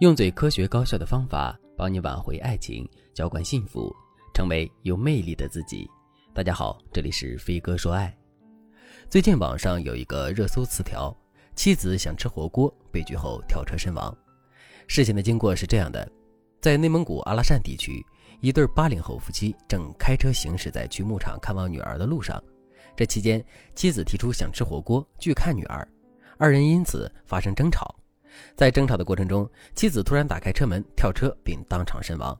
用最科学高效的方法帮你挽回爱情，浇灌幸福，成为有魅力的自己。大家好，这里是飞哥说爱。最近网上有一个热搜词条：妻子想吃火锅，被拒后跳车身亡。事情的经过是这样的：在内蒙古阿拉善地区，一对八零后夫妻正开车行驶在去牧场看望女儿的路上，这期间妻子提出想吃火锅，拒看女儿，二人因此发生争吵。在争吵的过程中，妻子突然打开车门跳车，并当场身亡。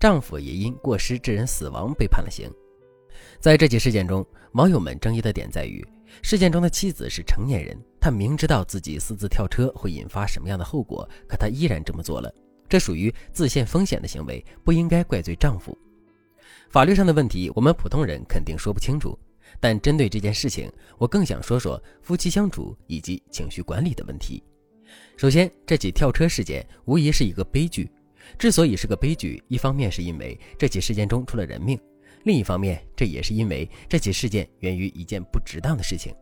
丈夫也因过失致人死亡被判了刑。在这起事件中，网友们争议的点在于，事件中的妻子是成年人，她明知道自己私自跳车会引发什么样的后果，可她依然这么做了，这属于自陷风险的行为，不应该怪罪丈夫。法律上的问题，我们普通人肯定说不清楚，但针对这件事情，我更想说说夫妻相处以及情绪管理的问题。首先，这起跳车事件无疑是一个悲剧。之所以是个悲剧，一方面是因为这起事件中出了人命，另一方面，这也是因为这起事件源于一件不值当的事情。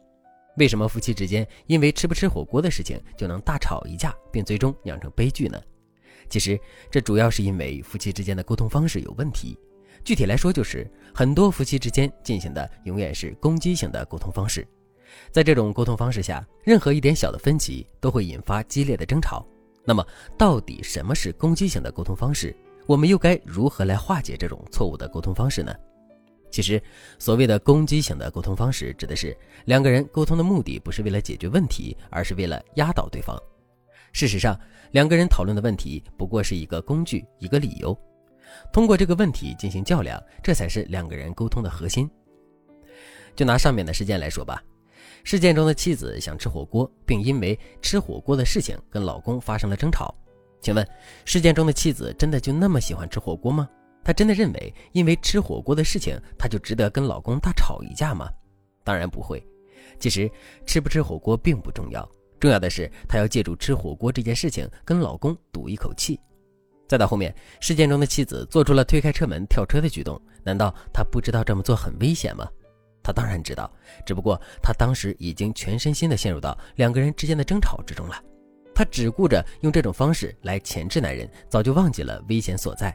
为什么夫妻之间因为吃不吃火锅的事情就能大吵一架，并最终酿成悲剧呢？其实，这主要是因为夫妻之间的沟通方式有问题。具体来说，就是很多夫妻之间进行的永远是攻击性的沟通方式。在这种沟通方式下，任何一点小的分歧都会引发激烈的争吵。那么，到底什么是攻击型的沟通方式？我们又该如何来化解这种错误的沟通方式呢？其实，所谓的攻击型的沟通方式，指的是两个人沟通的目的不是为了解决问题，而是为了压倒对方。事实上，两个人讨论的问题不过是一个工具，一个理由，通过这个问题进行较量，这才是两个人沟通的核心。就拿上面的事件来说吧。事件中的妻子想吃火锅，并因为吃火锅的事情跟老公发生了争吵。请问，事件中的妻子真的就那么喜欢吃火锅吗？她真的认为因为吃火锅的事情，她就值得跟老公大吵一架吗？当然不会。其实，吃不吃火锅并不重要，重要的是她要借助吃火锅这件事情跟老公赌一口气。再到后面，事件中的妻子做出了推开车门跳车的举动，难道她不知道这么做很危险吗？他当然知道，只不过他当时已经全身心的陷入到两个人之间的争吵之中了。他只顾着用这种方式来钳制男人，早就忘记了危险所在。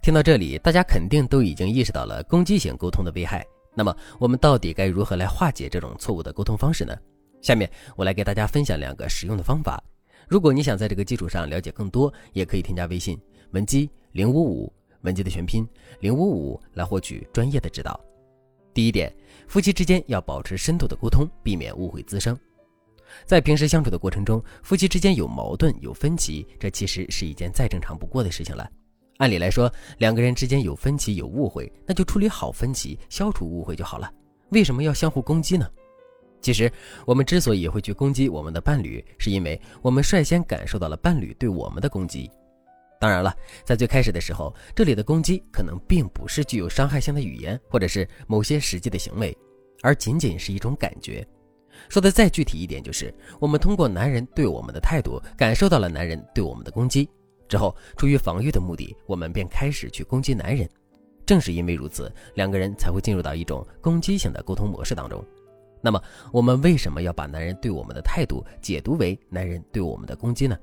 听到这里，大家肯定都已经意识到了攻击性沟通的危害。那么，我们到底该如何来化解这种错误的沟通方式呢？下面我来给大家分享两个实用的方法。如果你想在这个基础上了解更多，也可以添加微信文姬零五五，文姬的全拼零五五，来获取专业的指导。第一点，夫妻之间要保持深度的沟通，避免误会滋生。在平时相处的过程中，夫妻之间有矛盾、有分歧，这其实是一件再正常不过的事情了。按理来说，两个人之间有分歧、有误会，那就处理好分歧，消除误会就好了。为什么要相互攻击呢？其实，我们之所以会去攻击我们的伴侣，是因为我们率先感受到了伴侣对我们的攻击。当然了，在最开始的时候，这里的攻击可能并不是具有伤害性的语言，或者是某些实际的行为，而仅仅是一种感觉。说的再具体一点，就是我们通过男人对我们的态度，感受到了男人对我们的攻击之后，出于防御的目的，我们便开始去攻击男人。正是因为如此，两个人才会进入到一种攻击性的沟通模式当中。那么，我们为什么要把男人对我们的态度解读为男人对我们的攻击呢？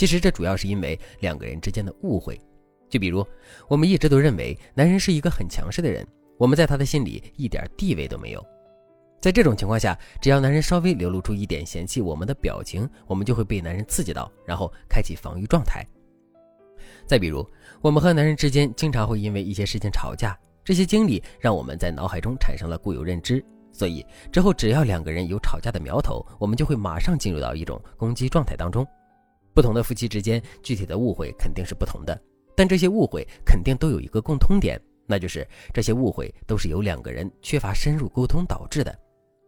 其实这主要是因为两个人之间的误会，就比如我们一直都认为男人是一个很强势的人，我们在他的心里一点地位都没有。在这种情况下，只要男人稍微流露出一点嫌弃我们的表情，我们就会被男人刺激到，然后开启防御状态。再比如，我们和男人之间经常会因为一些事情吵架，这些经历让我们在脑海中产生了固有认知，所以之后只要两个人有吵架的苗头，我们就会马上进入到一种攻击状态当中。不同的夫妻之间，具体的误会肯定是不同的，但这些误会肯定都有一个共通点，那就是这些误会都是由两个人缺乏深入沟通导致的。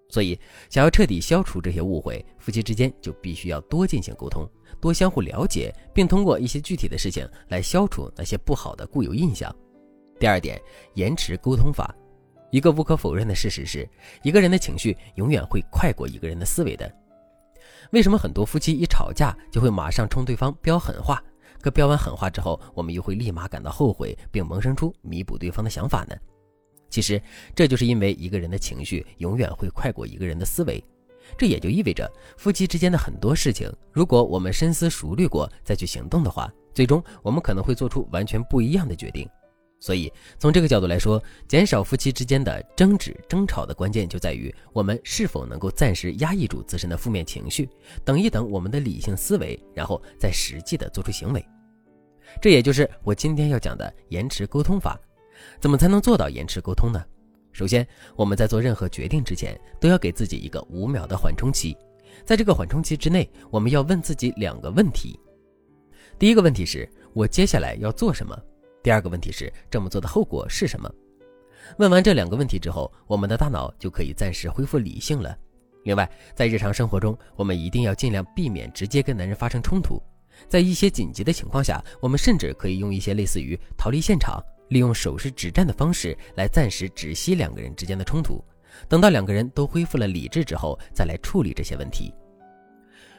所以，想要彻底消除这些误会，夫妻之间就必须要多进行沟通，多相互了解，并通过一些具体的事情来消除那些不好的固有印象。第二点，延迟沟通法。一个无可否认的事实是，一个人的情绪永远会快过一个人的思维的。为什么很多夫妻一吵架就会马上冲对方飙狠话？可飙完狠话之后，我们又会立马感到后悔，并萌生出弥补对方的想法呢？其实，这就是因为一个人的情绪永远会快过一个人的思维。这也就意味着，夫妻之间的很多事情，如果我们深思熟虑过再去行动的话，最终我们可能会做出完全不一样的决定。所以，从这个角度来说，减少夫妻之间的争执、争吵的关键就在于我们是否能够暂时压抑住自身的负面情绪，等一等我们的理性思维，然后再实际的做出行为。这也就是我今天要讲的延迟沟通法。怎么才能做到延迟沟通呢？首先，我们在做任何决定之前，都要给自己一个五秒的缓冲期。在这个缓冲期之内，我们要问自己两个问题：第一个问题是我接下来要做什么？第二个问题是这么做的后果是什么？问完这两个问题之后，我们的大脑就可以暂时恢复理性了。另外，在日常生活中，我们一定要尽量避免直接跟男人发生冲突。在一些紧急的情况下，我们甚至可以用一些类似于逃离现场、利用手势止战的方式来暂时止息两个人之间的冲突。等到两个人都恢复了理智之后，再来处理这些问题。